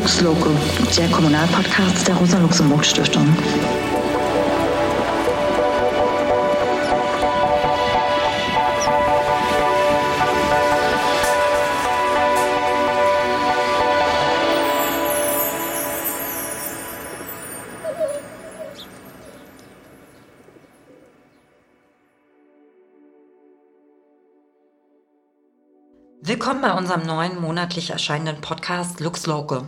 Lux Loco, der Kommunalpodcast der Rosa-Luxemburg-Stiftung. Willkommen bei unserem neuen monatlich erscheinenden Podcast Lux Local.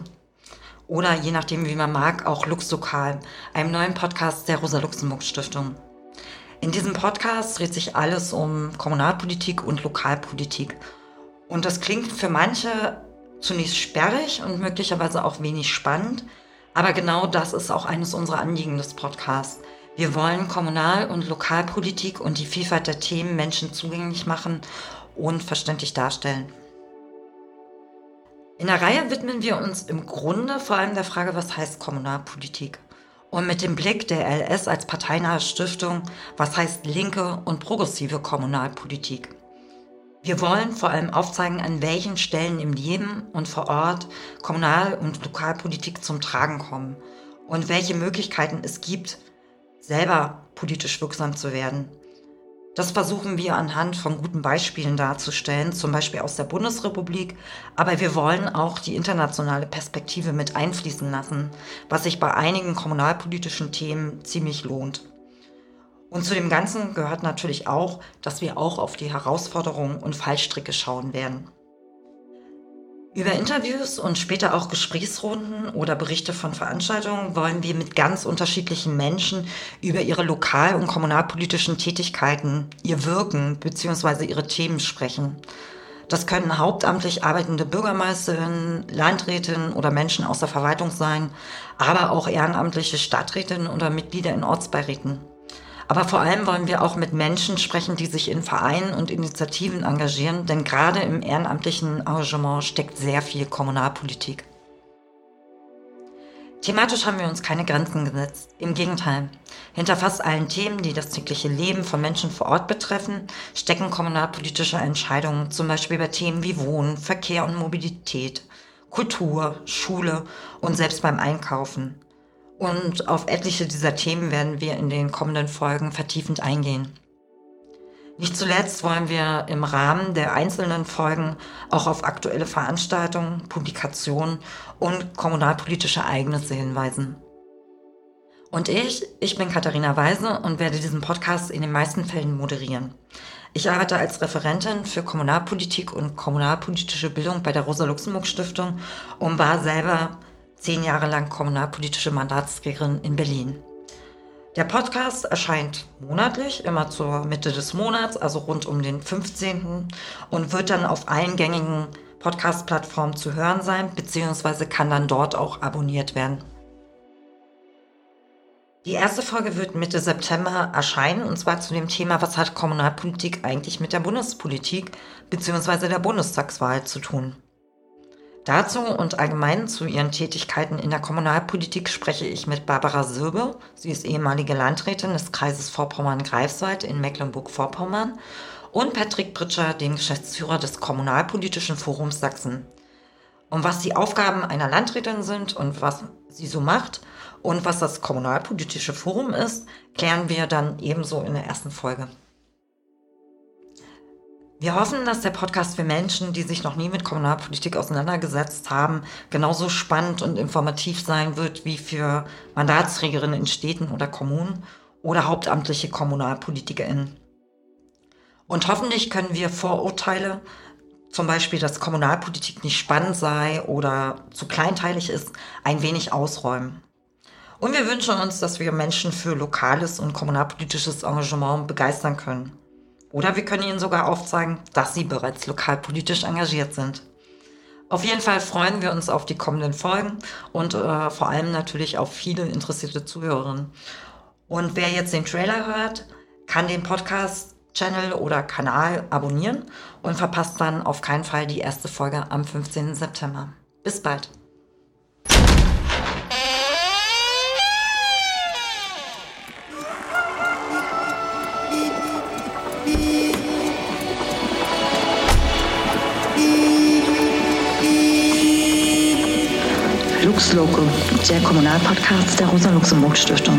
Oder je nachdem, wie man mag, auch Lux Lokal, einem neuen Podcast der Rosa-Luxemburg-Stiftung. In diesem Podcast dreht sich alles um Kommunalpolitik und Lokalpolitik. Und das klingt für manche zunächst sperrig und möglicherweise auch wenig spannend. Aber genau das ist auch eines unserer Anliegen des Podcasts. Wir wollen Kommunal- und Lokalpolitik und die Vielfalt der Themen Menschen zugänglich machen und verständlich darstellen. In der Reihe widmen wir uns im Grunde vor allem der Frage, was heißt Kommunalpolitik? Und mit dem Blick der LS als parteinahe Stiftung, was heißt linke und progressive Kommunalpolitik? Wir wollen vor allem aufzeigen, an welchen Stellen im Leben und vor Ort Kommunal- und Lokalpolitik zum Tragen kommen und welche Möglichkeiten es gibt, selber politisch wirksam zu werden das versuchen wir anhand von guten Beispielen darzustellen, zum Beispiel aus der Bundesrepublik. Aber wir wollen auch die internationale Perspektive mit einfließen lassen, was sich bei einigen kommunalpolitischen Themen ziemlich lohnt. Und zu dem Ganzen gehört natürlich auch, dass wir auch auf die Herausforderungen und Fallstricke schauen werden. Über Interviews und später auch Gesprächsrunden oder Berichte von Veranstaltungen wollen wir mit ganz unterschiedlichen Menschen über ihre lokal- und kommunalpolitischen Tätigkeiten, ihr Wirken bzw. ihre Themen sprechen. Das können hauptamtlich arbeitende Bürgermeisterinnen, Landrätinnen oder Menschen aus der Verwaltung sein, aber auch ehrenamtliche Stadträtinnen oder Mitglieder in Ortsbeiräten. Aber vor allem wollen wir auch mit Menschen sprechen, die sich in Vereinen und Initiativen engagieren, denn gerade im ehrenamtlichen Engagement steckt sehr viel Kommunalpolitik. Thematisch haben wir uns keine Grenzen gesetzt. Im Gegenteil. Hinter fast allen Themen, die das tägliche Leben von Menschen vor Ort betreffen, stecken kommunalpolitische Entscheidungen, zum Beispiel bei Themen wie Wohnen, Verkehr und Mobilität, Kultur, Schule und selbst beim Einkaufen. Und auf etliche dieser Themen werden wir in den kommenden Folgen vertiefend eingehen. Nicht zuletzt wollen wir im Rahmen der einzelnen Folgen auch auf aktuelle Veranstaltungen, Publikationen und kommunalpolitische Ereignisse hinweisen. Und ich, ich bin Katharina Weise und werde diesen Podcast in den meisten Fällen moderieren. Ich arbeite als Referentin für Kommunalpolitik und kommunalpolitische Bildung bei der Rosa-Luxemburg-Stiftung und war selber zehn Jahre lang kommunalpolitische Mandatsträgerin in Berlin. Der Podcast erscheint monatlich, immer zur Mitte des Monats, also rund um den 15. und wird dann auf allen gängigen Podcast-Plattformen zu hören sein, beziehungsweise kann dann dort auch abonniert werden. Die erste Folge wird Mitte September erscheinen, und zwar zu dem Thema, was hat Kommunalpolitik eigentlich mit der Bundespolitik bzw. der Bundestagswahl zu tun. Dazu und allgemein zu ihren Tätigkeiten in der Kommunalpolitik spreche ich mit Barbara Söbe. Sie ist ehemalige Landrätin des Kreises Vorpommern-Greifswald in Mecklenburg-Vorpommern und Patrick Pritscher, den Geschäftsführer des Kommunalpolitischen Forums Sachsen. Und was die Aufgaben einer Landrätin sind und was sie so macht und was das Kommunalpolitische Forum ist, klären wir dann ebenso in der ersten Folge. Wir hoffen, dass der Podcast für Menschen, die sich noch nie mit Kommunalpolitik auseinandergesetzt haben, genauso spannend und informativ sein wird wie für Mandatsträgerinnen in Städten oder Kommunen oder hauptamtliche KommunalpolitikerInnen. Und hoffentlich können wir Vorurteile, zum Beispiel, dass Kommunalpolitik nicht spannend sei oder zu kleinteilig ist, ein wenig ausräumen. Und wir wünschen uns, dass wir Menschen für lokales und kommunalpolitisches Engagement begeistern können. Oder wir können Ihnen sogar aufzeigen, dass Sie bereits lokalpolitisch engagiert sind. Auf jeden Fall freuen wir uns auf die kommenden Folgen und äh, vor allem natürlich auf viele interessierte Zuhörerinnen. Und wer jetzt den Trailer hört, kann den Podcast-Channel oder Kanal abonnieren und verpasst dann auf keinen Fall die erste Folge am 15. September. Bis bald. Lux Loco, der Kommunalpodcast der Rosa-Luxemburg-Stiftung.